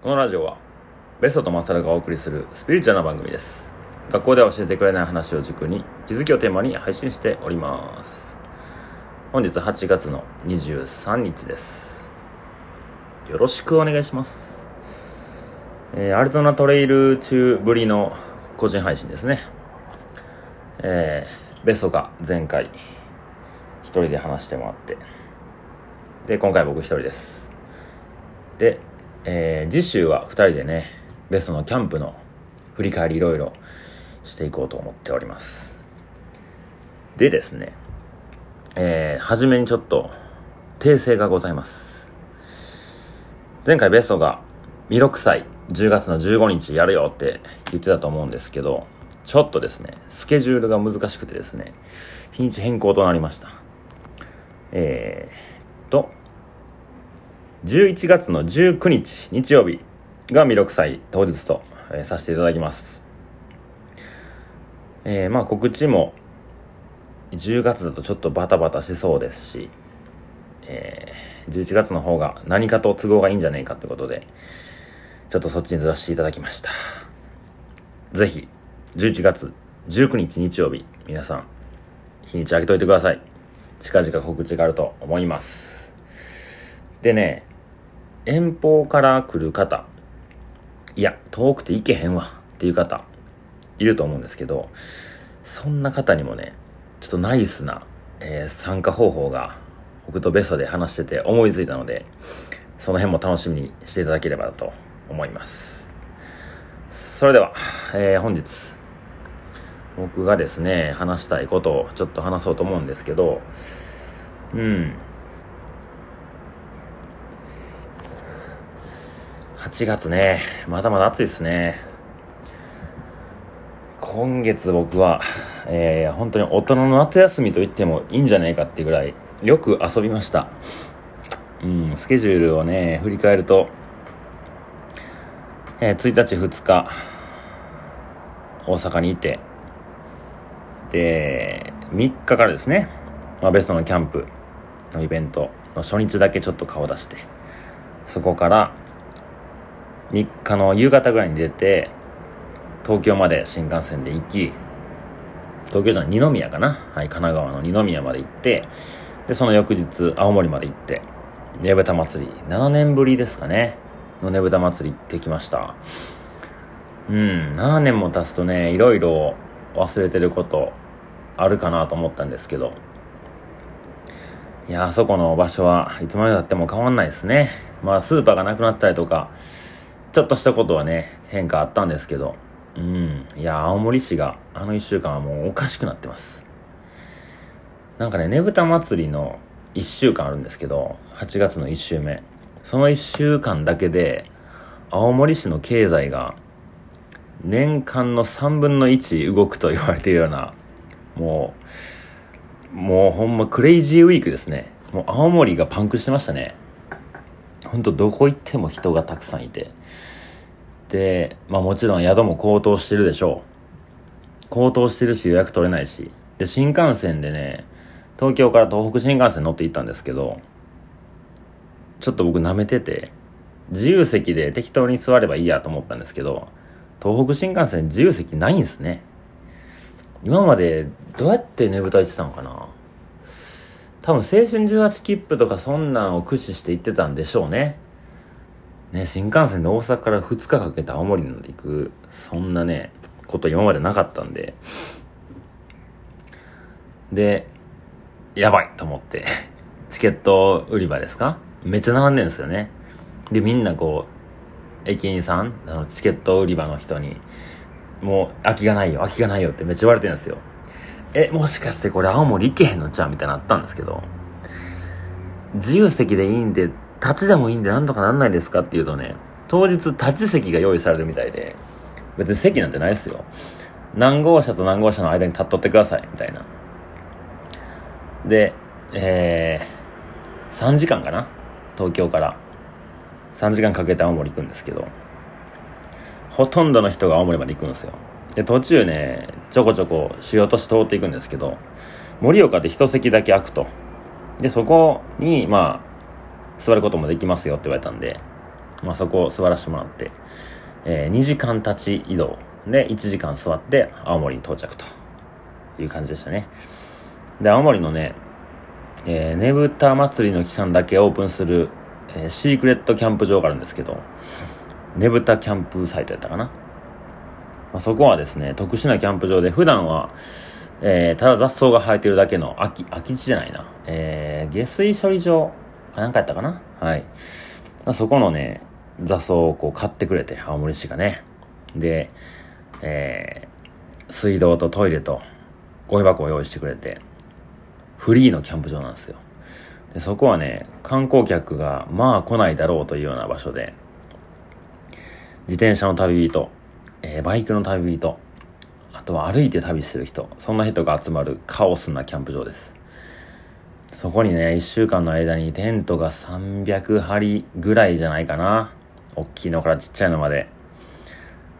このラジオはベストとマサルがお送りするスピリチュアルな番組です。学校では教えてくれない話を軸に気づきをテーマに配信しております。本日8月の23日です。よろしくお願いします。えー、アルトナトレイル中ぶりの個人配信ですね。えー、ベストが前回一人で話してもらって。で今回僕一人です。でえー、次週は2人でねベストのキャンプの振り返りいろいろしていこうと思っております。でですねえー、初めにちょっと訂正がございます。前回ベストが弥勒祭10月の15日やるよって言ってたと思うんですけどちょっとですねスケジュールが難しくてですね日にち変更となりました。えー、と11月の19日日曜日が弥勒祭当日と、させていただきます。えー、まあ告知も10月だとちょっとバタバタしそうですし、えー、11月の方が何かと都合がいいんじゃないかってことで、ちょっとそっちにずらしていただきました。ぜひ、11月19日日曜日、皆さん、日にちあげといてください。近々告知があると思います。でね、遠方から来る方、いや、遠くて行けへんわ。っていう方、いると思うんですけど、そんな方にもね、ちょっとナイスな、えー、参加方法が僕とベストで話してて思いついたので、その辺も楽しみにしていただければと思います。それでは、えー、本日、僕がですね、話したいことをちょっと話そうと思うんですけど、うん、8月ね、まだまだ暑いですね。今月僕は、えー、本当に大人の夏休みと言ってもいいんじゃないかってぐらい、よく遊びました。うん、スケジュールをね、振り返ると、えー、1日2日、大阪にいて、で、3日からですね、まあ、ベストのキャンプのイベントの初日だけちょっと顔出して、そこから、3日の夕方ぐらいに出て、東京まで新幹線で行き、東京じゃない、二宮かな？はい、神奈川の二宮まで行って、で、その翌日、青森まで行って、ねぶた祭り、7年ぶりですかね、のねぶた祭り行ってきました。うん、7年も経つとね、いろいろ忘れてることあるかなと思ったんですけど、いや、あそこの場所はいつまでたっても変わんないですね。まあ、スーパーがなくなったりとか、ちょっとしたことはね、変化あったんですけど、うん。いや、青森市が、あの一週間はもうおかしくなってます。なんかね、ねぶた祭りの一週間あるんですけど、8月の一週目。その一週間だけで、青森市の経済が、年間の3分の1動くと言われているような、もう、もうほんまクレイジーウィークですね。もう青森がパンクしてましたね。本当どこ行っても人がたくさんいて。で、まあもちろん宿も高騰してるでしょう。高騰してるし予約取れないし。で、新幹線でね、東京から東北新幹線乗って行ったんですけど、ちょっと僕舐めてて、自由席で適当に座ればいいやと思ったんですけど、東北新幹線自由席ないんですね。今までどうやってねぶた行ってたのかな多分青春18切符とかそんなんを駆使して行ってたんでしょうね。ね、新幹線で大阪から2日かけて青森まで行く、そんなね、こと今までなかったんで。で、やばいと思って、チケット売り場ですか？めっちゃ並んでるんですよね。で、みんなこう、駅員さん、あのチケット売り場の人に、もう空きがないよ、空きがないよってめっちゃ言われてるんですよ。え、もしかしてこれ青森行けへんのちゃう？みたいなのあったんですけど、自由席でいいんで、立ちでもいいんでなんとかなんないですかっていうとね、当日立ち席が用意されるみたいで、別に席なんてないですよ。何号車と何号車の間に立っとってください、みたいな。で、えー、3時間かな東京から。3時間かけて青森行くんですけど、ほとんどの人が青森まで行くんですよ。で、途中ね、ちょこちょこ主要都市通っていくんですけど、盛岡で一席だけ空くと。で、そこに、まあ、座ることもできますよって言われたんで、まあ、そこを座らせてもらって、えー、2時間立ち移動で1時間座って青森に到着という感じでしたね。で、青森のね、えー、ねぶた祭りの期間だけオープンする、えー、シークレットキャンプ場があるんですけど、ねぶたキャンプサイトやったかな。まあ、そこはですね、特殊なキャンプ場で、普段は、えー、ただ雑草が生えてるだけの空き、空き地じゃないな。えー、下水処理場かなんかやったかな？はい。まあ、そこのね、雑草をこう買ってくれて、青森市がね。で、えー、水道とトイレとゴミ箱を用意してくれて、フリーのキャンプ場なんですよ。で、そこはね、観光客がまあ来ないだろうというような場所で、自転車の旅人、えー、バイクの旅人、あとは歩いて旅してる人、そんな人が集まるカオスなキャンプ場です。そこにね、一週間の間にテントが300張ぐらいじゃないかな。大きいのからちっちゃいのまで。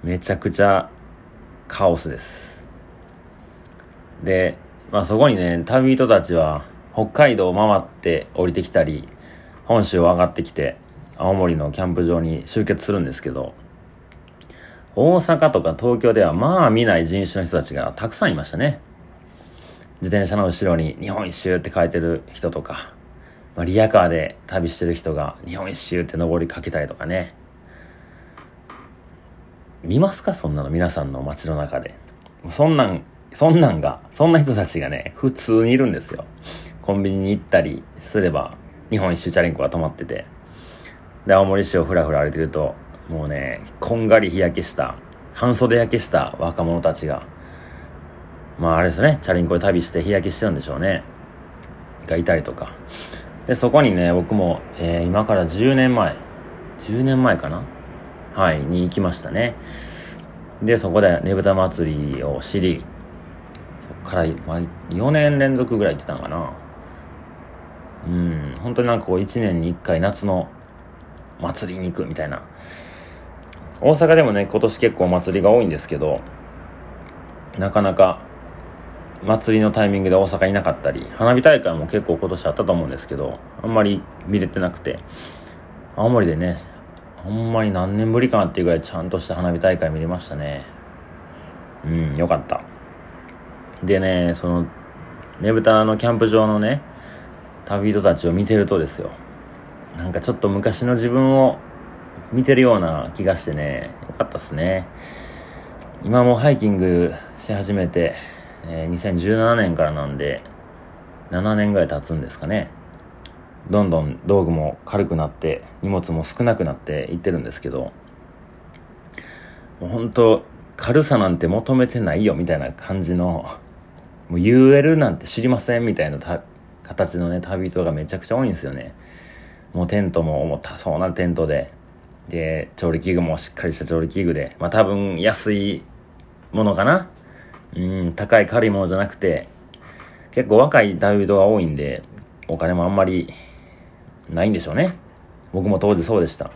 めちゃくちゃカオスです。で、まあそこにね、旅人たちは北海道を回って降りてきたり、本州を上がってきて、青森のキャンプ場に集結するんですけど、大阪とか東京ではまあ見ない人種の人たちがたくさんいましたね。自転車の後ろに日本一周って書いてる人とか、まあ、リアカーで旅してる人が日本一周って登りかけたりとかね。見ますか？そんなの皆さんの街の中で。そんなん、そんなんが、そんな人たちがね、普通にいるんですよ。コンビニに行ったりすれば、日本一周チャリンコが止まってて。で、青森市をふらふら歩いてると、もうね、こんがり日焼けした、半袖焼けした若者たちが、まああれですね、チャリンコで旅して日焼けしてるんでしょうね。がいたりとか。で、そこにね、僕も、えー、今から10年前、10年前かな？はい、に行きましたね。で、そこでねぶた祭りを知り、そこから、まあ、4年連続ぐらい行ってたのかな。うん、本当になんかこう1年に1回夏の祭りに行くみたいな大阪でもね、今年結構祭りが多いんですけど、なかなか祭りのタイミングで大阪いなかったり、花火大会も結構今年あったと思うんですけど、あんまり見れてなくて、青森でね、ほんまに何年ぶりかなっていうぐらいちゃんとした花火大会見れましたね。うん、よかった。でね、その、ねぶたのキャンプ場のね、旅人たちを見てるとですよ、なんかちょっと昔の自分を見てるような気がしてね、よかったっすね。今もハイキングし始めて、えー、2017年からなんで、7年ぐらい経つんですかね。どんどん道具も軽くなって、荷物も少なくなっていってるんですけど、もう本当軽さなんて求めてないよみたいな感じの、もう UL なんて知りませんみたいな形のね、旅人がめちゃくちゃ多いんですよね。もうテントも重たそうなテントで、で、調理器具もしっかりした調理器具で、まあ多分安いものかな。うん、高い軽いものじゃなくて、結構若い旅人が多いんで、お金もあんまりないんでしょうね。僕も当時そうでした。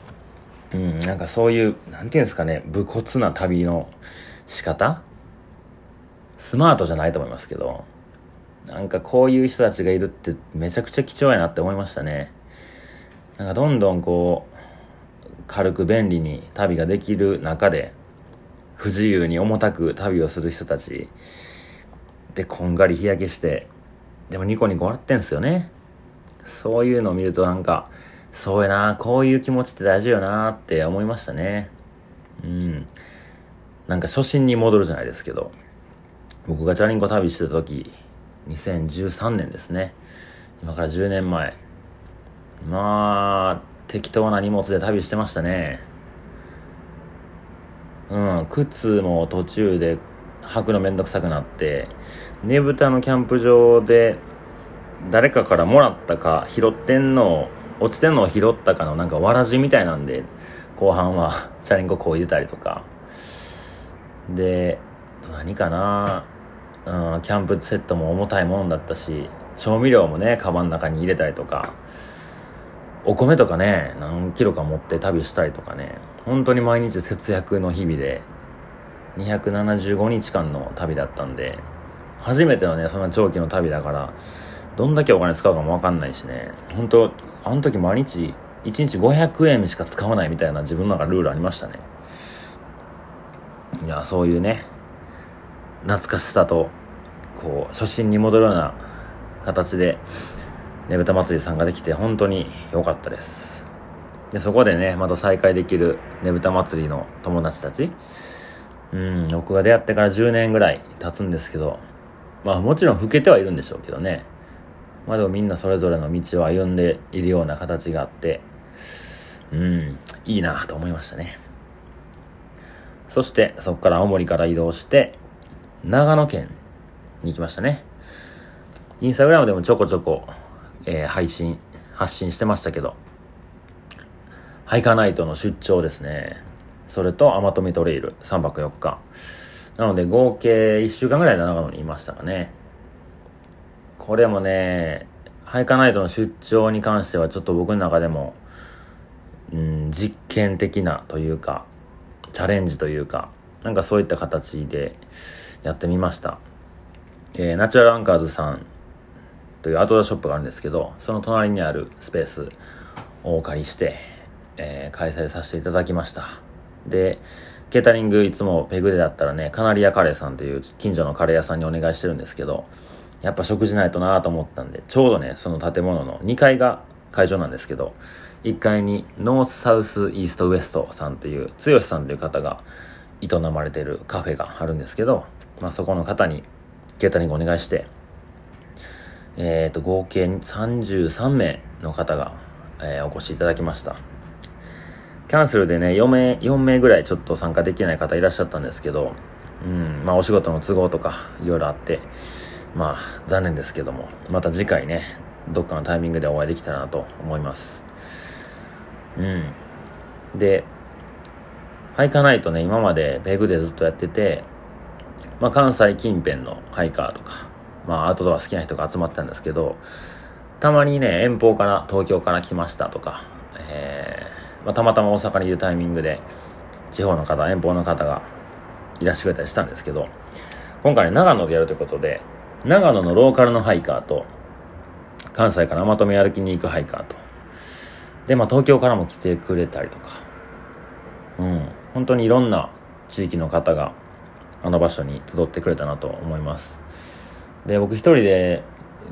うん、なんかそういう、なんていうんですかね、武骨な旅の仕方？スマートじゃないと思いますけど、なんかこういう人たちがいるってめちゃくちゃ貴重やなって思いましたね。なんかどんどんこう、軽く便利に旅ができる中で不自由に重たく旅をする人たち。でこんがり日焼けして。でもニコニコ笑ってんすよね。そういうのを見るとなんかそうやなこういう気持ちって大事よなって思いましたね。うん。なんか初心に戻るじゃないですけど。僕がチャリンコ旅してた時2013年ですね。今から10年前。まあ適当な荷物で旅してましたね。うん、靴も途中で履くのめんどくさくなって、ねぶたのキャンプ場で誰かからもらったか拾ってんの落ちてんのを拾ったかのなんかわらじみたいなんで、後半は チャリンコこいでたりとか。で、何かなうん、キャンプセットも重たいもんだったし、調味料もね、カバンの中に入れたりとか。お米とかね、何キロか持って旅したりとかね、本当に毎日節約の日々で、275日間の旅だったんで、初めてのね、そんな長期の旅だから、どんだけお金使うかもわかんないしね、本当あの時毎日1日500円しか使わないみたいな自分の中ルールありましたね。いやそういうね懐かしさとこう初心に戻るような形でねぶた祭り参加できて本当に良かったです。でそこでねまた再会できるねぶた祭りの友達たち。うん僕が出会ってから10年ぐらい経つんですけどまあもちろん老けてはいるんでしょうけどね。まあでもみんなそれぞれの道を歩んでいるような形があってうんいいなと思いましたね。そしてそこから青森から移動して長野県に行きましたね。インスタグラムでもちょこちょこ、えー、配信発信してましたけどハイカナイトの出張ですね。それとアマトミトレイル3泊4日。なので合計1週間ぐらい長野にいましたかね。これもねハイカナイトの出張に関してはちょっと僕の中でもうん、実験的なというか、チャレンジというか、なんかそういった形でやってみました。えー、ナチュラルアンカーズさんというアウトドアショップがあるんですけど、その隣にあるスペースをお借りして、えー、開催させていただきました。で、ケータリングいつもペグでだったらね、カナリアカレーさんという近所のカレー屋さんにお願いしてるんですけど、やっぱ食事ないとなと思ったんで、ちょうどね、その建物の2階が会場なんですけど、1階にノースサウスイーストウエストさんという、剛さんという方が営まれているカフェがあるんですけど、まあ、そこの方にケータリングお願いして、えっ、ー、と、合計33名の方が、えー、お越しいただきました。キャンセルでね、4名、4名ぐらいちょっと参加できない方いらっしゃったんですけど、うん、まあお仕事の都合とかいろいろあって、まあ残念ですけども、また次回ね、どっかのタイミングでお会いできたらなと思います。うん。で、ハイカーナイトね、今までペグでずっとやってて、まあ関西近辺のハイカーとか、まあアウトドア好きな人が集まってたんですけど、たまにね、遠方から東京から来ましたとか、えー、まあたまたま大阪にいるタイミングで、地方の方、遠方の方がいらしてくれたりしたんですけど、今回ね、長野でやるということで、長野のローカルのハイカーと、関西からまとめ歩きに行くハイカーと、で、まあ、東京からも来てくれたりとか、うん、本当にいろんな地域の方があの場所に集ってくれたなと思います。で、僕一人で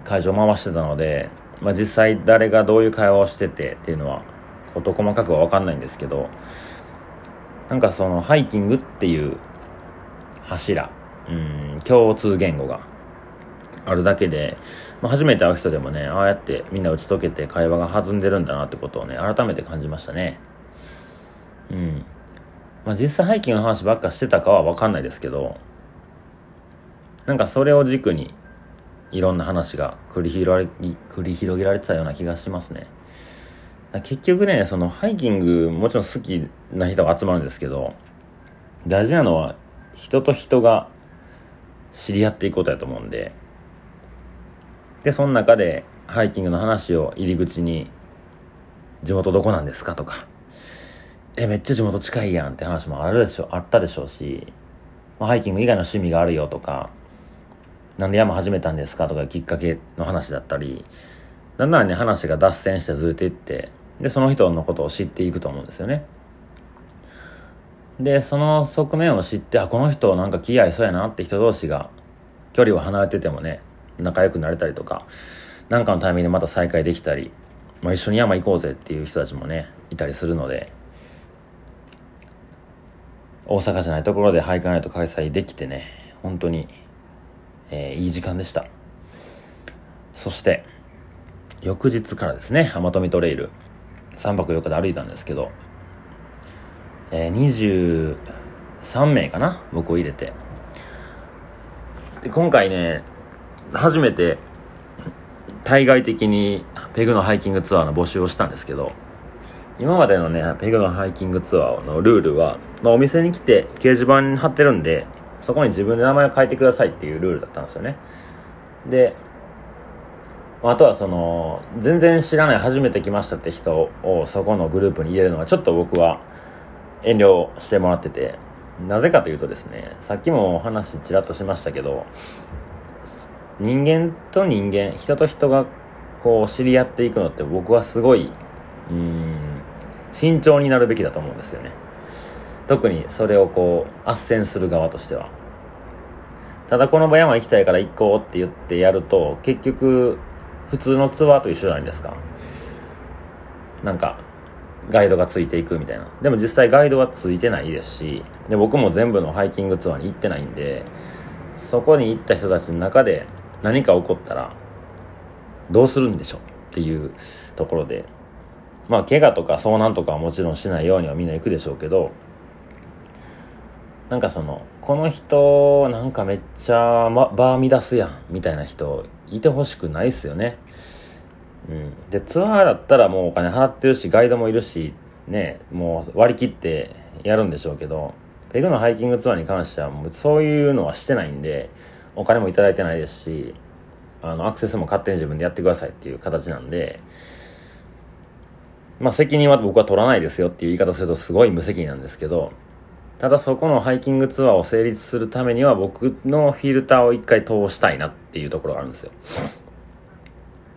会場回してたので、まあ、実際誰がどういう会話をしててっていうのは、事細かくは分かんないんですけど、なんかそのハイキングっていう柱、うん、共通言語があるだけで、まあ、初めて会う人でもね、ああやってみんな打ち解けて会話が弾んでるんだなってことをね、改めて感じましたね。うん。まあ、実際ハイキングの話ばっかしてたかはわかんないですけど、なんかそれを軸に、いろんな話が繰り広げ繰り広げられてたような気がしますね。結局ね、そのハイキングもちろん好きな人が集まるんですけど、大事なのは人と人が知り合っていくことやと思うんで、で、その中でハイキングの話を入り口に、地元どこなんですかとか、え、めっちゃ地元近いやんって話もあるでしょ、あったでしょうし、まあ、ハイキング以外の趣味があるよとか、なんで山始めたんですか？とかきっかけの話だったり、だんだんね、話が脱線してずれていって、で、その人のことを知っていくと思うんですよね。で、その側面を知って、あ、この人なんか気合いそうやなって人同士が、距離を離れててもね、仲良くなれたりとか、なんかのタイミングでまた再会できたり、まあ、一緒に山行こうぜっていう人たちもね、いたりするので、大阪じゃないところでハイカナイト開催できてね、本当に、えー、いい時間でした。そして、翌日からですね、浜富トレイル、3泊4日で歩いたんですけど、えー、23名かな僕を入れて。で、今回ね、初めて対外的にペグのハイキングツアーの募集をしたんですけど、今までのね、ペグのハイキングツアーのルールは、まあ、お店に来て掲示板に貼ってるんで、そこに自分で名前を書いてくださいっていうルールだったんですよね。で、あとはその、全然知らない初めて来ましたって人をそこのグループに入れるのはちょっと僕は遠慮してもらってて、なぜかというとですね、さっきもお話ちらっとしましたけど、人間と人間人と人がこう知り合っていくのって僕はすごいうん慎重になるべきだと思うんですよね特にそれをこう斡旋する側としてはただこの山行きたいから行こうって言ってやると結局普通のツアーと一緒じゃないですか。なんかガイドがついていくみたいな。でも実際ガイドはついてないですしで僕も全部のハイキングツアーに行ってないんでそこに行った人たちの中で何か起こったらどうするんでしょうっていうところで。まあ怪我とか遭難とかはもちろんしないようにはみんな行くでしょうけどなんかそのこの人なんかめっちゃ、ま、バー乱すやんみたいな人いてほしくないっすよね。うん。でツアーだったらもうお金払ってるしガイドもいるしねもう割り切ってやるんでしょうけどペグのハイキングツアーに関してはもうそういうのはしてないんでお金も頂いてないですしあのアクセスも勝手に自分でやってくださいっていう形なんでまあ責任は僕は取らないですよっていう言い方するとすごい無責任なんですけどただそこのハイキングツアーを成立するためには僕のフィルターを一回通したいなっていうところがあるんですよ。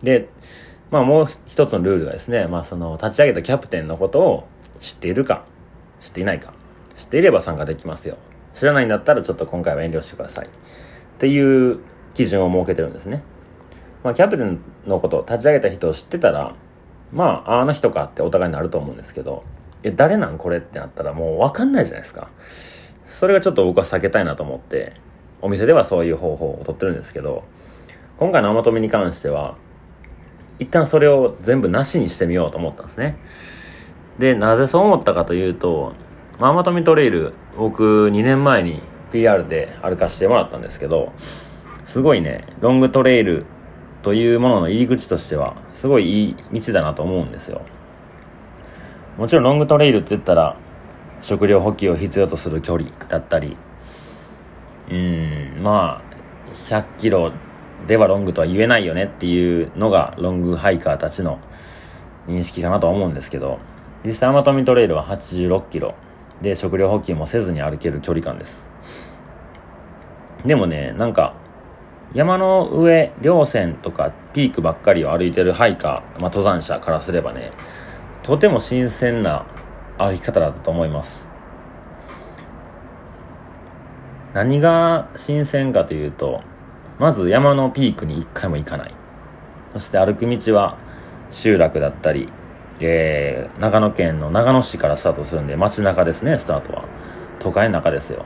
で、まあもう一つのルールがですね、まあその立ち上げたキャプテンのことを知っているか、知っていないか、知っていれば参加できますよ。知らないんだったらちょっと今回は遠慮してください。っていう基準を設けてるんですね。まあキャプテンのこと、立ち上げた人を知ってたら、まああの人かってお互いになると思うんですけど、え、誰なん？これってなったらもうわかんないじゃないですか。それがちょっと僕は避けたいなと思って、お店ではそういう方法をとってるんですけど、今回の甘止めに関しては、一旦それを全部なしにしてみようと思ったんですね。で、なぜそう思ったかというと、甘止めトレイル、僕2年前に PR で歩かしてもらったんですけど、すごいね、ロングトレイルというものの入り口としては、すごいいい道だなと思うんですよ。もちろんロングトレイルって言ったら食料補給を必要とする距離だったり。うんまあ100キロではロングとは言えないよねっていうのがロングハイカーたちの認識かなと思うんですけど実際アマトミトレイルは86キロ。で食料補給もせずに歩ける距離感です。でもねなんか山の上稜線とかピークばっかりを歩いてるハイカー、まあ、登山者からすればねとても新鮮な歩き方だったと思います。何が新鮮かというとまず山のピークに一回も行かない。そして歩く道は集落だったり、えー、長野県の長野市からスタートするんで街中ですねスタートは。都会の中ですよ。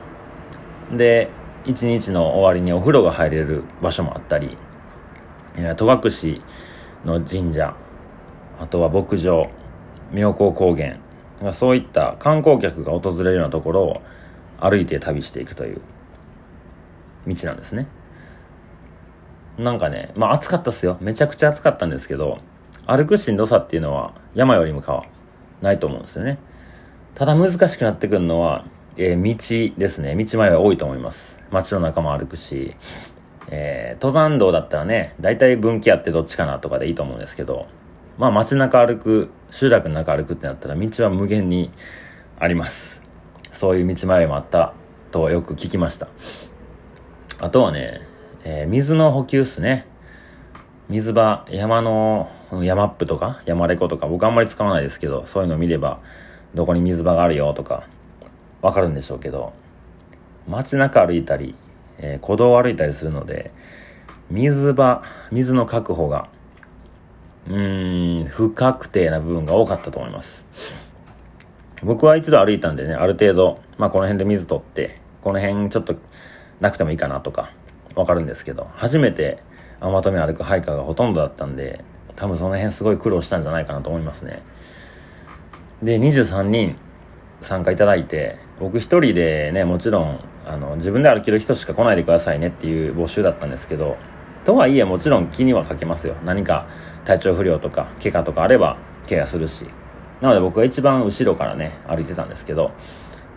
で一日の終わりにお風呂が入れる場所もあったり戸隠の神社あとは牧場妙高高原。そういった観光客が訪れるようなところを歩いて旅していくという道なんですね。なんかねまあ暑かったっすよ。めちゃくちゃ暑かったんですけど歩くしんどさっていうのは山よりもかはないと思うんですよね。ただ難しくなってくるのは、えー、道ですね。道前は多いと思います。街の中も歩くし、えー、登山道だったらね大体分岐あってどっちかなとかでいいと思うんですけどまあ街中歩く、集落の中歩くってなったら道は無限にあります。そういう道迷いもあったとよく聞きました。あとはね、えー、水の補給っすね。水場、山の、山アップとか、山レコとか、僕あんまり使わないですけど、そういうのを見れば、どこに水場があるよとか、わかるんでしょうけど、街中歩いたり、えー、古道を歩いたりするので、水場、水の確保がうん不確定な部分が多かったと思います。僕は一度歩いたんでねある程度、まあ、この辺で水取ってこの辺ちょっとなくてもいいかなとかわかるんですけど初めてまとめ歩くハイカーがほとんどだったんで多分その辺すごい苦労したんじゃないかなと思いますね。で23人参加いただいて僕一人でねもちろんあの自分で歩ける人しか来ないでくださいねっていう募集だったんですけどとはいえもちろん気にはかけますよ。何か体調不良とか怪我とかあればケアするし。なので僕は一番後ろからね歩いてたんですけど、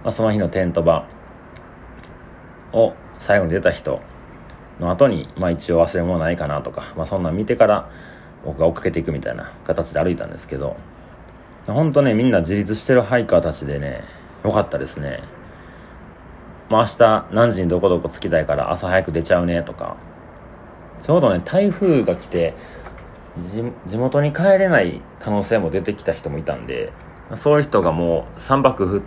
まあ、その日のテント場を最後に出た人の後に、まあ、一応忘れ物ないかなとか、まあ、そんなん見てから僕が追っかけていくみたいな形で歩いたんですけど本当ねみんな自立してるハイカーたちでねよかったですね。まあ明日何時にどこどこ着きたいから朝早く出ちゃうねとか。ちょうどね台風が来て地元に帰れない可能性も出てきた人もいたんでそういう人がもう3泊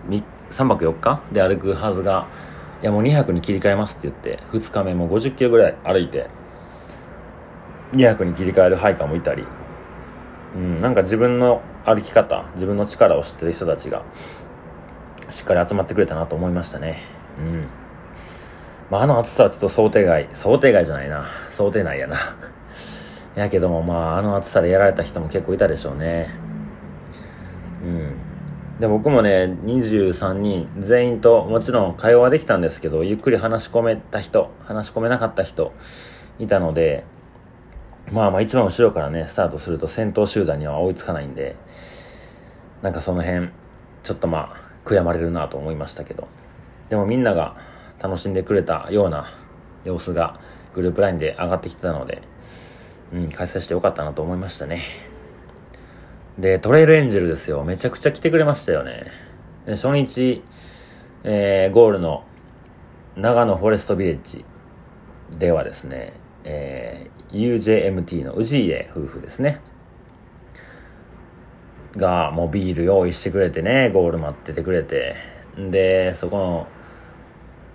3泊4日で歩くはずがいやもう2泊に切り替えますって言って2日目も50キロぐらい歩いて2泊に切り替えるハイカーもいたり、うん、なんか自分の歩き方自分の力を知ってる人たちがしっかり集まってくれたなと思いましたね。うん。まあ、あの暑さはちょっと想定外想定外じゃないな。想定内やな。やけどもまああの暑さでやられた人も結構いたでしょうね。うん。で僕もね23人全員ともちろん会話はできたんですけどゆっくり話し込めた人話し込めなかった人いたのでまあまあ一番後ろからねスタートすると先頭集団には追いつかないんでなんかその辺ちょっとまあ悔やまれるなと思いましたけど。でもみんなが楽しんでくれたような様子がグループ LINE で上がってきてたので、うん、開催してよかったなと思いましたね。でトレイルエンジェルですよ。めちゃくちゃ来てくれましたよね。で初日、えー、ゴールの長野フォレストビレッジではですね、えー、UJMT の氏家夫婦ですね。がもうビール用意してくれてねゴール待っててくれて。でそこの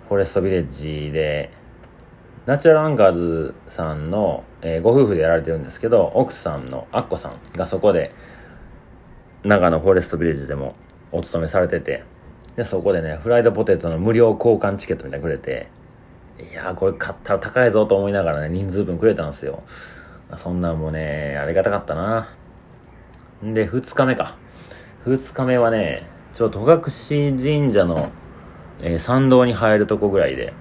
フォレストビレッジでナチュラルアンガーズさんの、えー、ご夫婦でやられてるんですけど奥さんのアッコさんがそこで長野フォレストビレッジでもお勤めされててでそこでねフライドポテトの無料交換チケットみたいなくれていやこれ買ったら高いぞと思いながらね人数分くれたんですよ。そんなんもねありがたかったな。んで2日目か。2日目はねちょっと戸隠神社の、えー、参道に入るとこぐらいで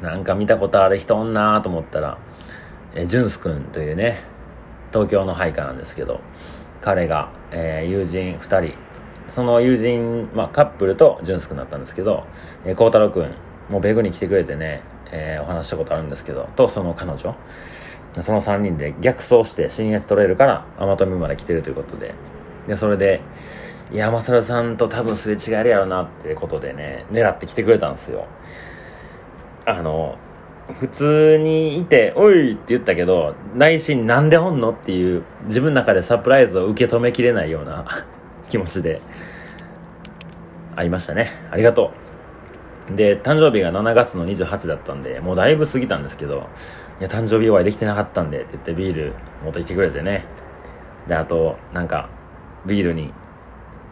なんか見たことある人おんなと思ったら、えー、ジュンス君というね東京の配下なんですけど彼が、えー、友人2人その友人、まあ、カップルとジュンス君だったんですけど孝、えー、太郎君もうベグに来てくれてね、えー、お話したことあるんですけどとその彼女その3人で逆走して新越トレイルから天富まで来てるということででそれで山猿さんと多分すれ違えるやろなってことでね狙ってきてくれたんですよ。あの普通にいて「おい!」って言ったけど内心なんでおんの？っていう自分の中でサプライズを受け止めきれないような 気持ちで会いましたね。ありがとう。で誕生日が7月の28だったんでもうだいぶ過ぎたんですけど「いや誕生日お会いできてなかったんで」って言ってビール持ってきてくれてね。であとなんかビールに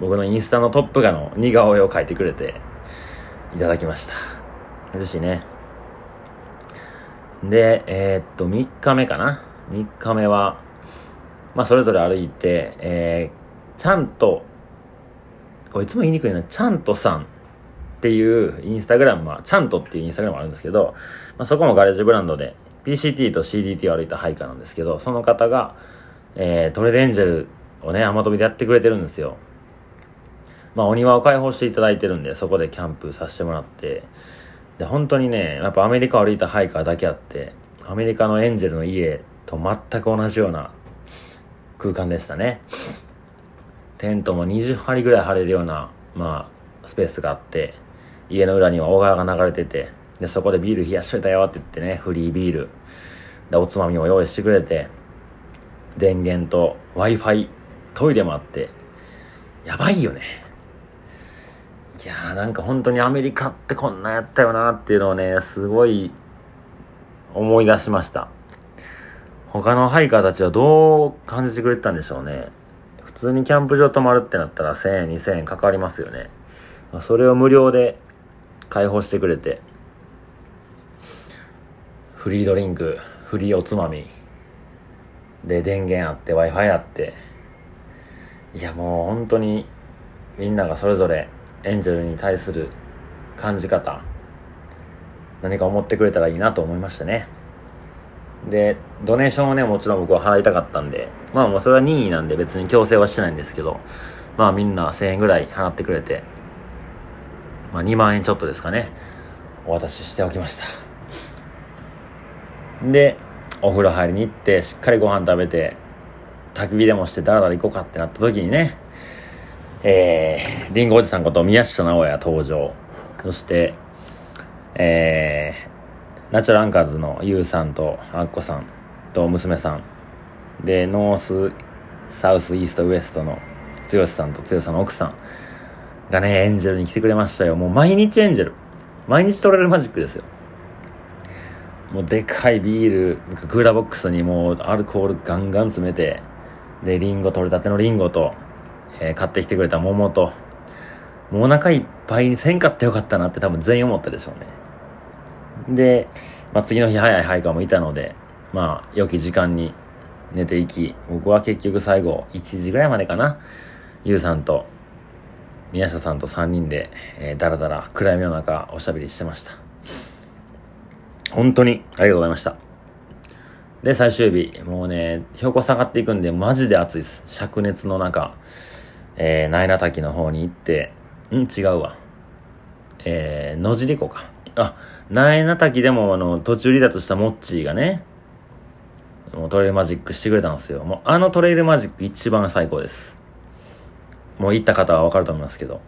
僕のインスタのトップ画の似顔絵を描いてくれていただきました。嬉しいね。で、えー、っと、3日目かな。3日目は、まあ、それぞれ歩いて、えー、ちゃんと、これいつも言いにくいな、ちゃんとさんっていうインスタグラムは、ちゃんとっていうインスタグラムあるんですけど、まあ、そこもガレージブランドで、PCT と CDT を歩いたハイカーなんですけど、その方が、えー、トレレンジェルをね、甘飛びでやってくれてるんですよ。まあ、お庭を開放していただいてるんで、そこでキャンプさせてもらって、で、本当にね、やっぱアメリカを歩いたハイカーだけあって、アメリカのエンジェルの家と全く同じような空間でしたね。テントも20張ぐらい張れるような、まあ、スペースがあって、家の裏には小川が流れてて、で、そこでビール冷やしといたよって言ってね、フリービール。で、おつまみも用意してくれて、電源と Wi-Fi、トイレもあって、やばいよね。いやーなんか本当にアメリカってこんなやったよなっていうのをね、すごい思い出しました。他のハイカーたちはどう感じてくれてたんでしょうね。普通にキャンプ場泊まるってなったら1000円、2000円かかりますよね。それを無料で開放してくれて、フリードリンク、フリーおつまみ、で電源あって Wi-Fi あって、いやもう本当にみんながそれぞれエンジェルに対する感じ方何か思ってくれたらいいなと思いましたね。でドネーションをねもちろん僕は払いたかったんでまあもうそれは任意なんで別に強制はしてないんですけどまあみんな1000円ぐらい払ってくれてまあ2万円ちょっとですかねお渡ししておきました。でお風呂入りに行ってしっかりご飯食べて焚き火でもしてダラダラ行こうかってなった時にねえー、リンゴおじさんこと宮下直哉登場。そして、えー、ナチュラルアンカーズのユウさんとアッコさんと娘さん。で、 North、South、East、West の剛さんと剛さんの奥さんがね、エンジェルに来てくれましたよ。もう毎日エンジェル。毎日取れるマジックですよ。もうでかいビール、クーラーボックスにもうアルコールガンガン詰めて、で、リンゴ、取れたてのリンゴと、えー、買ってきてくれた桃と、もうお腹いっぱいにせんかったよかったなって多分全員思ったでしょうね。で、まあ、次の日早い配下もいたので、まあ、良き時間に寝ていき、僕は結局最後、1時ぐらいまでかな、ゆうさんと、宮下さんと3人で、えー、だらだら暗闇の中おしゃべりしてました。本当にありがとうございました。で、最終日、もうね、標高下がっていくんで、マジで暑いです。灼熱の中、えー、ナイナ滝の方に行って、うん？違うわ。えー、野尻湖か。あ、ナイナ滝でも、あの、途中離脱したモッチーがね、もうトレイルマジックしてくれたんですよ。もう、あのトレイルマジック一番最高です。もう行った方はわかると思いますけど、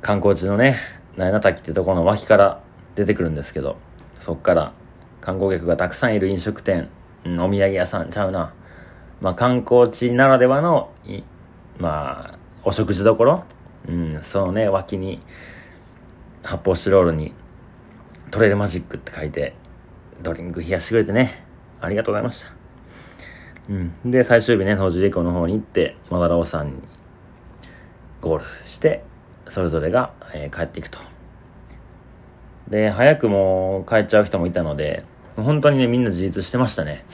観光地のね、ナイナ滝ってとこの脇から出てくるんですけど、そっから観光客がたくさんいる飲食店、うん、お土産屋さんちゃうな。まあ観光地ならではの、まあ、お食事どころ、うん、そのね、脇に、発泡スチロールに、トレイルマジックって書いて、ドリンク冷やしてくれてね、ありがとうございました。うん。で、最終日ね、野尻湖の方に行って、マダラオさんにゴールして、それぞれが、えー、帰っていくと。で、早くも帰っちゃう人もいたので、本当にね、みんな自立してましたね。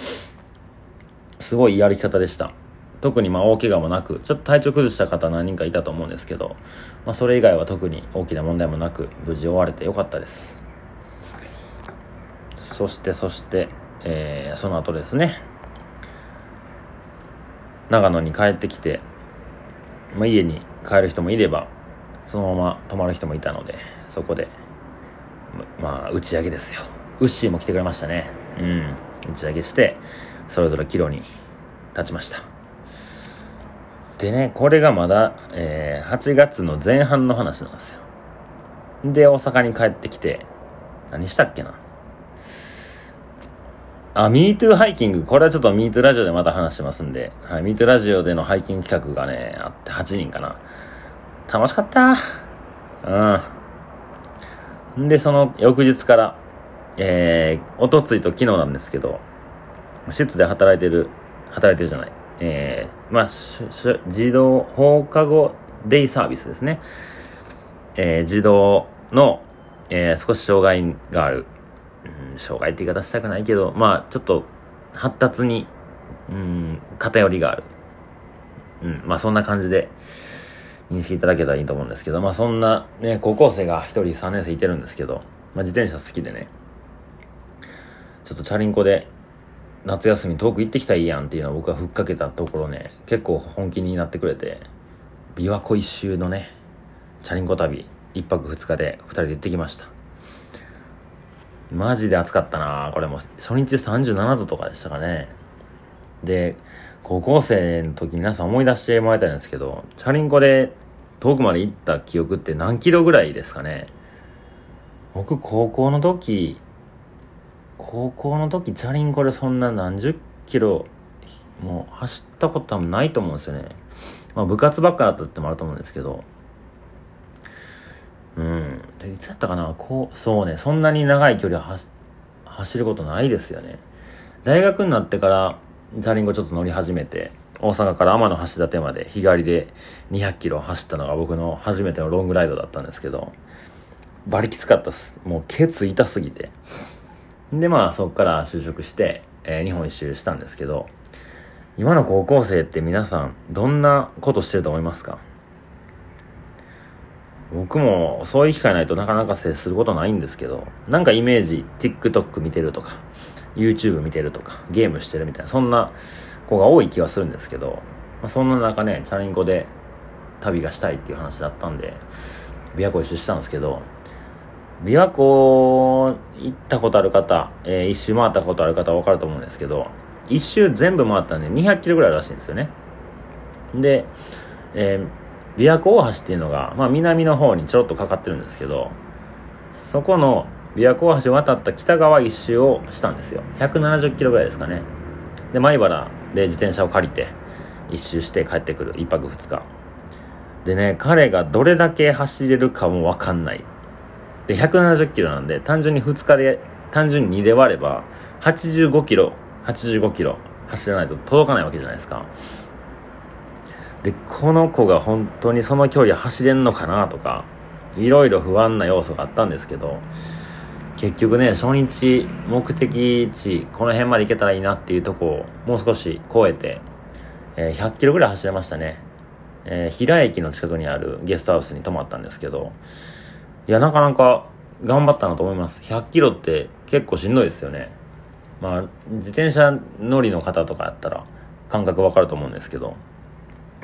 すごいやるき方でした。特にまあ大怪我もなく、ちょっと体調崩した方何人かいたと思うんですけど、まあそれ以外は特に大きな問題もなく、無事終われてよかったです。そして、そして、えー、その後ですね、長野に帰ってきて、まあ、家に帰る人もいれば、そのまま泊まる人もいたので、そこでまあ、打ち上げですよ。ウッシーも来てくれましたね。うん。打ち上げして、それぞれキロに立ちました。でね、これがまだ、えー、8月の前半の話なんですよ。で、大阪に帰ってきて、何したっけな？あ、MeToo ハイキング。これはちょっと MeToo ラジオでまた話しますんで、はい、MeToo ラジオでのハイキング企画がね、あって8人かな。楽しかった。うん。で、その翌日から、えー、おとついと昨日なんですけど、施設で働いてる、働いてるじゃない、えー、まあ、児童放課後デイサービスですね。えー、児童の、えー、少し障害がある、うん、障害って言い方したくないけど、まあ、ちょっと発達に、うん、偏りがある。うん、まあそんな感じで、認識いただけたらいいと思うんですけど、まあそんなね、高校生が1人3年生いてるんですけど、まあ自転車好きでね、ちょっとチャリンコで夏休み遠く行ってきたらいいやんっていうのを僕がふっかけたところね、結構本気になってくれて、琵琶湖一周のね、チャリンコ旅、1泊2日で2人で行ってきました。マジで暑かったなこれも。初日37度とかでしたかね。で、高校生の時皆さん思い出してもらいたいんですけど、チャリンコで遠くまで行った記憶って何キロぐらいですかね僕高校の時高校の時チャリンコでそんな何十キロもう走ったことはないと思うんですよね。まあ部活ばっかだったってもあると思うんですけど。うん。でいつやったかな？こうそうね。そんなに長い距離は走ることないですよね。大学になってからチャリンコちょっと乗り始めて大阪から天橋立まで日帰りで200キロ走ったのが僕の初めてのロングライドだったんですけど、バリきつかったっす。もうケツ痛すぎて。で、まあそこから就職して、えー、日本一周したんですけど、今の高校生って皆さんどんなことしてると思いますか？僕もそういう機会ないとなかなか接することないんですけど、なんかイメージ、TikTok 見てるとか、YouTube 見てるとか、ゲームしてるみたいな、そんな子が多い気はするんですけど、まあ、そんな中ね、チャリンコで旅がしたいっていう話だったんで、琵琶湖一周したんですけど、琵琶湖行ったことある方、えー、一周回ったことある方は分かると思うんですけど、一周全部回ったんで200キロぐらいらしいんですよね。で、えー、琵琶湖大橋っていうのが、まあ南の方にちょろっとかかってるんですけど、そこの琵琶湖大橋渡った北側一周をしたんですよ。170キロぐらいですかね。で、米原で自転車を借りて一周して帰ってくる1泊2日でね彼がどれだけ走れるかも分かんないで170キロなんで単純に2日で単純に2で割れば85キロ85キロ走らないと届かないわけじゃないですか。でこの子が本当にその距離走れんのかなとかいろいろ不安な要素があったんですけど結局ね初日目的地この辺まで行けたらいいなっていうとこをもう少し超えて、えー、100キロぐらい走れましたね、えー、平駅の近くにあるゲストハウスに泊まったんですけどいやなかなか頑張ったなと思います。100キロって結構しんどいですよね。まあ自転車乗りの方とかやったら感覚わかると思うんですけど。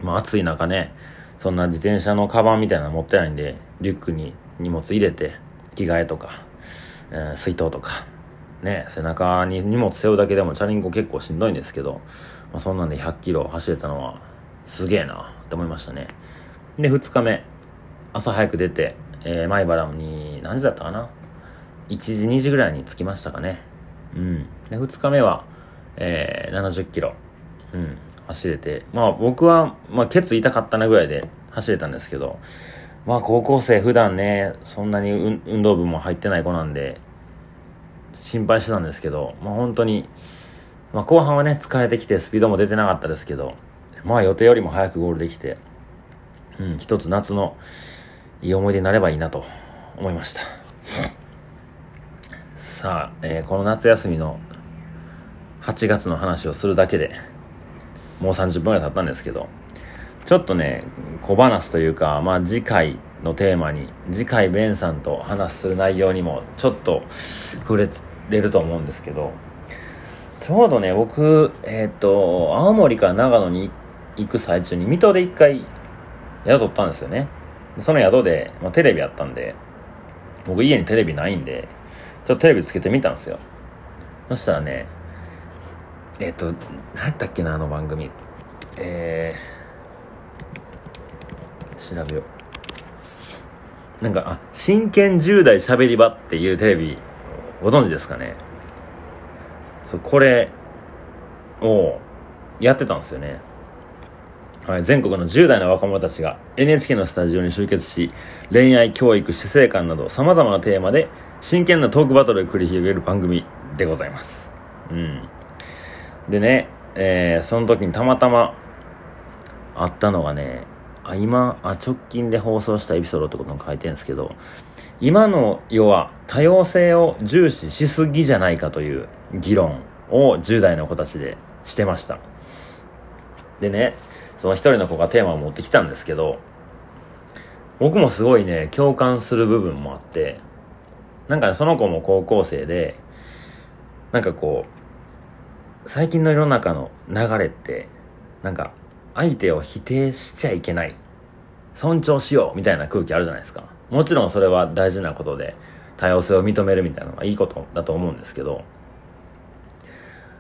まあ暑い中ねそんな自転車のカバンみたいなの持ってないんでリュックに荷物入れて着替えとか、えー、水筒とかね背中に荷物背負うだけでもチャリンコ結構しんどいんですけど、まあ、そんなんで100キロ走れたのはすげえなって思いましたね。で2日目朝早く出てえー、米原に何時だったかな？1時2時ぐらいに着きましたかね。うん。で2日目は、えー、70キロ。うん。走れて。まあ僕は、まあ、ケツ痛かったなぐらいで走れたんですけどまあ高校生普段ねそんなに運動部も入ってない子なんで心配してたんですけどまあ本当にまあ後半はね疲れてきてスピードも出てなかったですけどまあ予定よりも早くゴールできてうん一つ夏のいい思い出になればいいなと思いました。さあ、えー、この夏休みの8月の話をするだけでもう30分ぐらい経ったんですけどちょっとね小話というか、まあ、次回のテーマに次回ベンさんと話す内容にもちょっと触れれると思うんですけどちょうどね僕えっ、ー、と青森から長野に行く最中に水戸で一回宿ったんですよね。その宿で、まあ、テレビあったんで、僕家にテレビないんで、ちょっとテレビつけてみたんですよ。そしたらね、えっ、と、何やったっけな、あの番組。えー、調べよう。なんか、あ、真剣10代しゃべり場っていうテレビ、ご存知ですかねそう、これをやってたんですよね。はい、全国の10代の若者たちが NHK のスタジオに集結し恋愛教育死生観などさまざまなテーマで真剣なトークバトルを繰り広げる番組でございます。うん。でね、えー、その時にたまたまあったのがねあ今あ直近で放送したエピソードってことも書いてるんですけど今の世は多様性を重視しすぎじゃないかという議論を10代の子たちでしてました。でねその一人の子がテーマを持ってきたんですけど、僕もすごいね、共感する部分もあって、なんかね、その子も高校生で、なんかこう、最近の世の中の流れって、なんか、相手を否定しちゃいけない。尊重しようみたいな空気あるじゃないですか。もちろんそれは大事なことで、多様性を認めるみたいなのはいいことだと思うんですけど、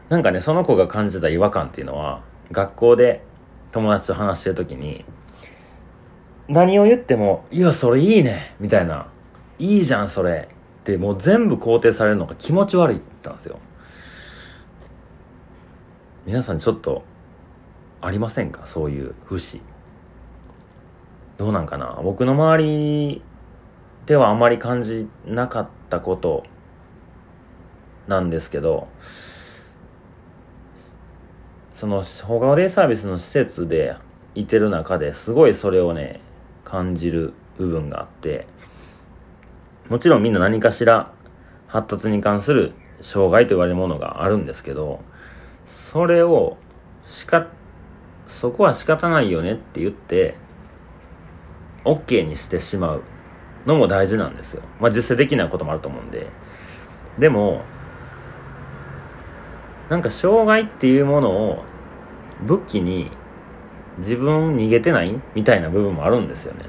なんかね、その子が感じた違和感っていうのは、学校で友達と話してる時に、何を言っても、いや、それいいねみたいな、いいじゃん、それってもう全部肯定されるのが気持ち悪いったんですよ。皆さんちょっと、ありませんか？そういう節。どうなんかな？僕の周りではあまり感じなかったことなんですけど、その放課後デイサービスの施設でいてる中ですごいそれをね感じる部分があってもちろんみんな何かしら発達に関する障害と言われるものがあるんですけどそれをしかそこは仕方ないよねって言って OK にしてしまうのも大事なんですよ。まあ実際できないこともあると思うんで。でもなんか障害っていうものを武器に自分逃げてないみたいな部分もあるんですよね。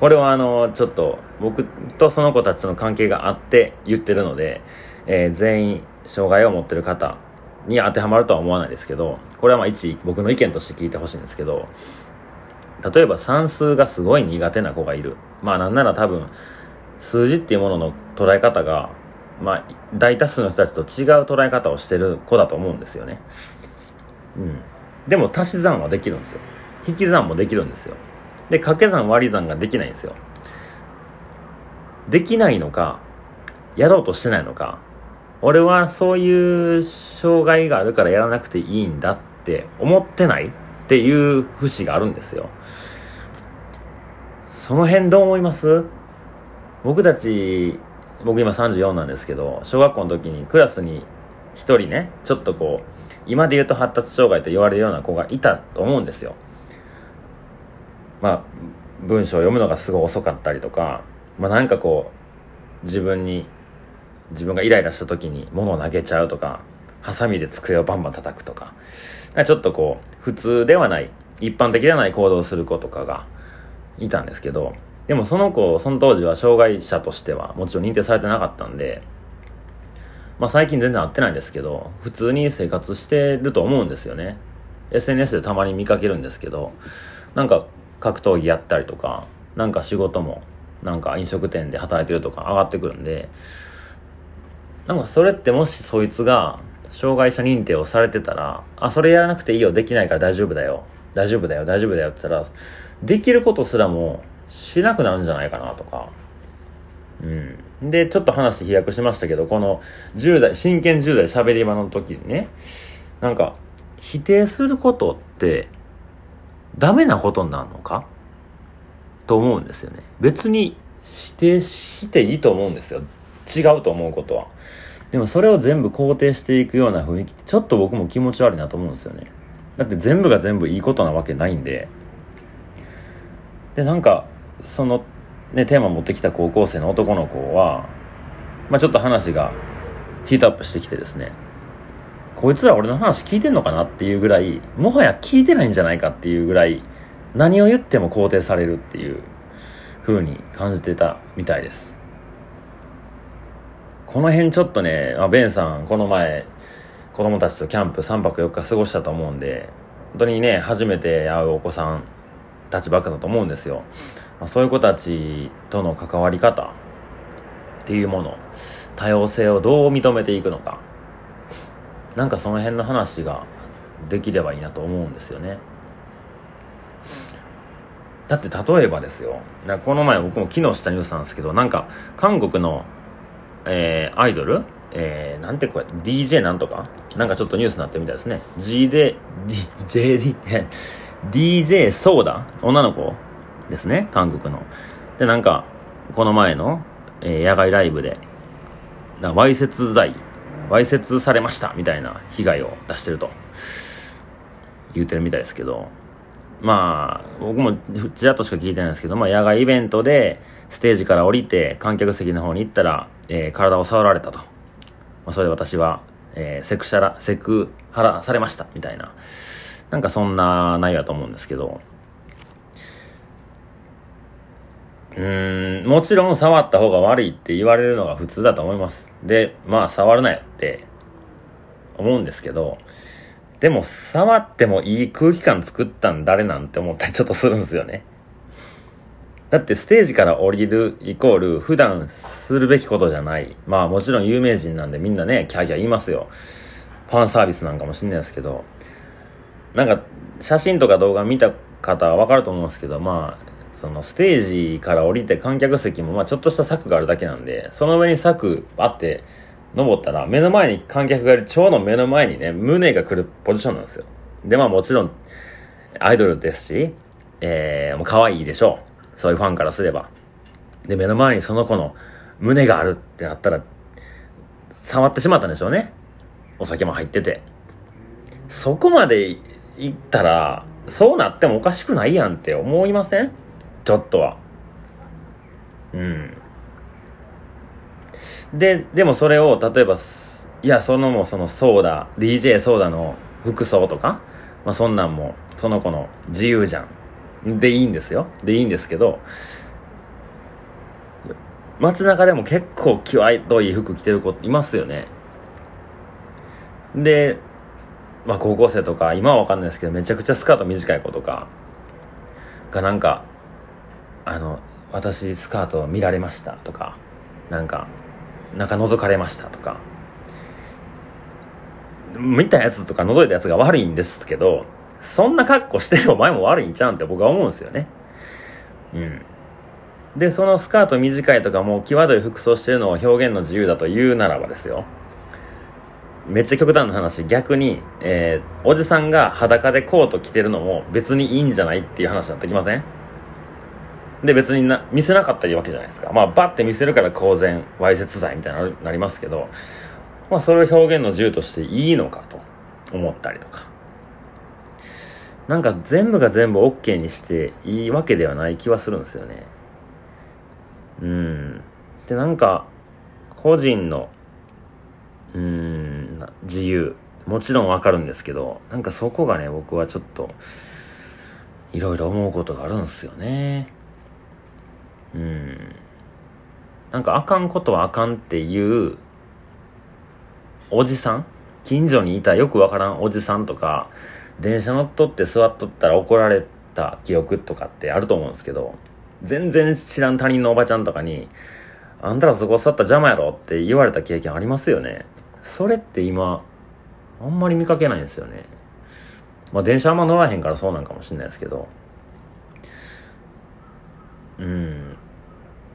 これはあの、ちょっと僕とその子たちの関係があって言ってるので、えー、全員障害を持ってる方に当てはまるとは思わないですけど、これはまあ一僕の意見として聞いてほしいんですけど、例えば算数がすごい苦手な子がいる。まあなんなら多分、数字っていうものの捉え方がまあ、大多数の人たちと違う捉え方をしてる子だと思うんですよね。うん。でも足し算はできるんですよ。引き算もできるんですよ。で掛け算割り算ができないんですよ。できないのかやろうとしてないのか俺はそういう障害があるからやらなくていいんだって思ってないっていう節があるんですよ。その辺どう思います？僕たち僕今34なんですけど小学校の時にクラスに1人ねちょっとこう今で言うと発達障害と言われるような子がいたと思うんですよ。まあ文章を読むのがすごい遅かったりとかまあなんかこう自分に自分がイライラした時に物を投げちゃうとかハサミで机をバンバン叩くとかかちょっとこう普通ではない一般的ではない行動をする子とかがいたんですけどでもその子その当時は障害者としてはもちろん認定されてなかったんでまあ最近全然会ってないんですけど普通に生活してると思うんですよね。SNS でたまに見かけるんですけどなんか格闘技やったりとかなんか仕事もなんか飲食店で働いてるとか上がってくるんでなんかそれってもしそいつが障害者認定をされてたらあそれやらなくていいよできないから大丈夫だよ。大丈夫だよ大丈夫だよって言ったらできることすらもしなくなるんじゃないかなとか。うん。でちょっと話飛躍しましたけどこの10代真剣10代喋り場の時にねなんか否定することってダメなことになるのか？と思うんですよね。別に否定していいと思うんですよ。違うと思うことは。でもそれを全部肯定していくような雰囲気ってちょっと僕も気持ち悪いなと思うんですよね。だって全部が全部いいことなわけないんで。でなんかそのねテーマ持ってきた高校生の男の子はまあちょっと話がヒートアップしてきてですねこいつら俺の話聞いてんのかなっていうぐらいもはや聞いてないんじゃないかっていうぐらい何を言っても肯定されるっていう風に感じてたみたいです。この辺ちょっとね、まあ、ベンさんこの前子供たちとキャンプ3泊4日過ごしたと思うんで本当にね初めて会うお子さんたちばっかだと思うんですよ、まあ、そういう子たちとの関わり方っていうもの多様性をどう認めていくのか。なんかその辺の話ができればいいなと思うんですよね。だって例えばですよ。この前僕も昨日したニュースなんですけどなんか韓国のえー、アイドルえー、なんてこれ、DJ なんとか？なんかちょっとニュースになってみたいですね。G で、D、JD、DJ ソーダ？女の子？ですね、韓国の。で、なんか、この前の、えー、野外ライブで、わいせつ罪、わいせつされましたみたいな被害を出してると言うてるみたいですけど、まあ、僕もちらっとしか聞いてないんですけど、まあ、野外イベントで、ステージから降りて観客席の方に行ったら、えー、体を触られたと。まあ、それで私は、えー、セクシャラ、セクハラされました、みたいな。なんかそんな内容だと思うんですけど。うん、もちろん触った方が悪いって言われるのが普通だと思います。で、まあ触るなよって思うんですけど、でも触ってもいい空気感作ったん誰なんて思ったりちょっとするんですよね。だってステージから降りるイコール普段するべきことじゃない。まあもちろん有名人なんでみんなね、キャーキャー言いますよ。ファンサービスなんかもしんないですけど、なんか写真とか動画見た方はわかると思うんですけど、まあ、そのステージから降りて観客席もまあちょっとした柵があるだけなんで、その上に柵あって登ったら目の前に観客がいるちょうど目の前にね、胸が来るポジションなんですよ。でまあもちろんアイドルですし、えー、もう可愛いでしょう。そういうファンからすれば。で、目の前にその子の胸があるってなったら、触ってしまったんでしょうね。お酒も入ってて。そこまで行ったら、そうなってもおかしくないやんって思いません？ちょっとは。うん。で、でもそれを、例えば、いや、そのもそのソーダ、DJ ソーダの服装とか、まあそんなんも、その子の自由じゃん。でいいんですよでいいんですけど街中でも結構際どい服着てる子いますよねでまあ高校生とか今は分かんないですけどめちゃくちゃスカート短い子とかがなんかあの私スカート見られましたとかなんか中覗かれましたとか見たやつとか覗いたやつが悪いんですけどそんな格好してる お前も悪いんちゃうんって僕は思うんですよね。うん。で、そのスカート短いとかもう際どい服装してるのを表現の自由だと言うならばですよ。めっちゃ極端な話、逆に、えー、おじさんが裸でコート着てるのも別にいいんじゃないっていう話になってきません？で、別にな、見せなかったらいいわけじゃないですか。まあ、バッて見せるから公然、わいせつ罪みたいになりますけど、まあ、それを表現の自由としていいのかと思ったりとか。なんか全部が全部 OK にしていいわけではない気はするんですよね。うん。で、なんか、個人の、うん、自由、もちろんわかるんですけど、なんかそこがね、僕はちょっと、いろいろ思うことがあるんですよね。うん。なんかあかんことはあかんっていう、おじさん？近所にいたよくわからんおじさんとか、電車乗っとって座っとったら怒られた記憶とかってあると思うんですけど、全然知らん他人のおばちゃんとかに、あんたらそこ座った邪魔やろって言われた経験ありますよね。それって今、あんまり見かけないんですよね。まあ電車あんま乗らへんからそうなんかもしれないですけど。うん。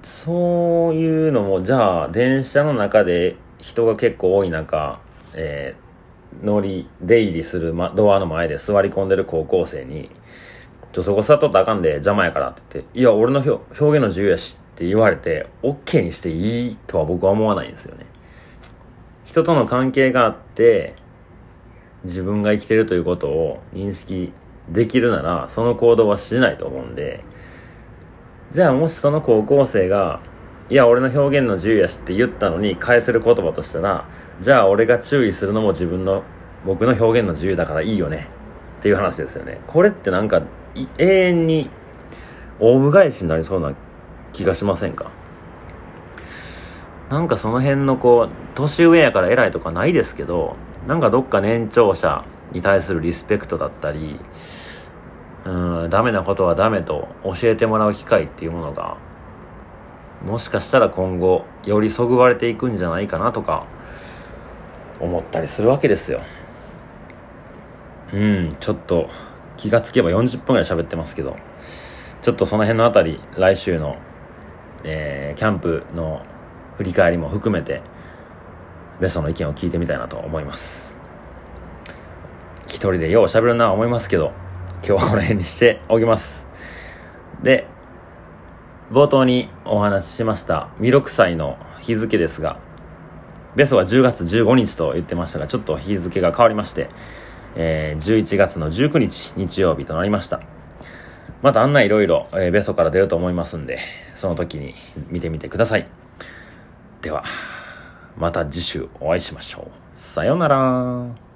そういうのも、じゃあ電車の中で人が結構多い中、えー、乗り、出入りする、ま、ドアの前で座り込んでる高校生に、ちょ、そこ座っとったらあかんで邪魔やからって言って、いや、俺の表現の自由やしって言われて、OK にしていいとは僕は思わないんですよね。人との関係があって、自分が生きてるということを認識できるなら、その行動はしないと思うんで、じゃあもしその高校生が、いや、俺の表現の自由やしって言ったのに返せる言葉としたら、じゃあ俺が注意するのも自分の、僕の表現の自由だからいいよね。っていう話ですよね。これってなんか、永遠に、オウム返しになりそうな気がしませんか？なんかその辺のこう、年上やから偉いとかないですけど、なんかどっか年長者に対するリスペクトだったり、うん、ダメなことはダメと教えてもらう機会っていうものが、もしかしたら今後、よりそぐわれていくんじゃないかなとか、思ったりするわけですよ。うん、ちょっと、気がつけば40分ぐらい喋ってますけど、ちょっとその辺のあたり、来週の、えー、キャンプの振り返りも含めて、ベストの意見を聞いてみたいなと思います。一人でよう喋るなは思いますけど、今日はこの辺にしておきます。で、冒頭にお話ししました弥勒祭の日付ですが、ベソは10月15日と言ってましたが、ちょっと日付が変わりまして、えー、11月の19日日曜日となりました。また案内いろいろ、えー、ベソから出ると思いますんで、その時に見てみてください。では、また次週お会いしましょう。さようなら。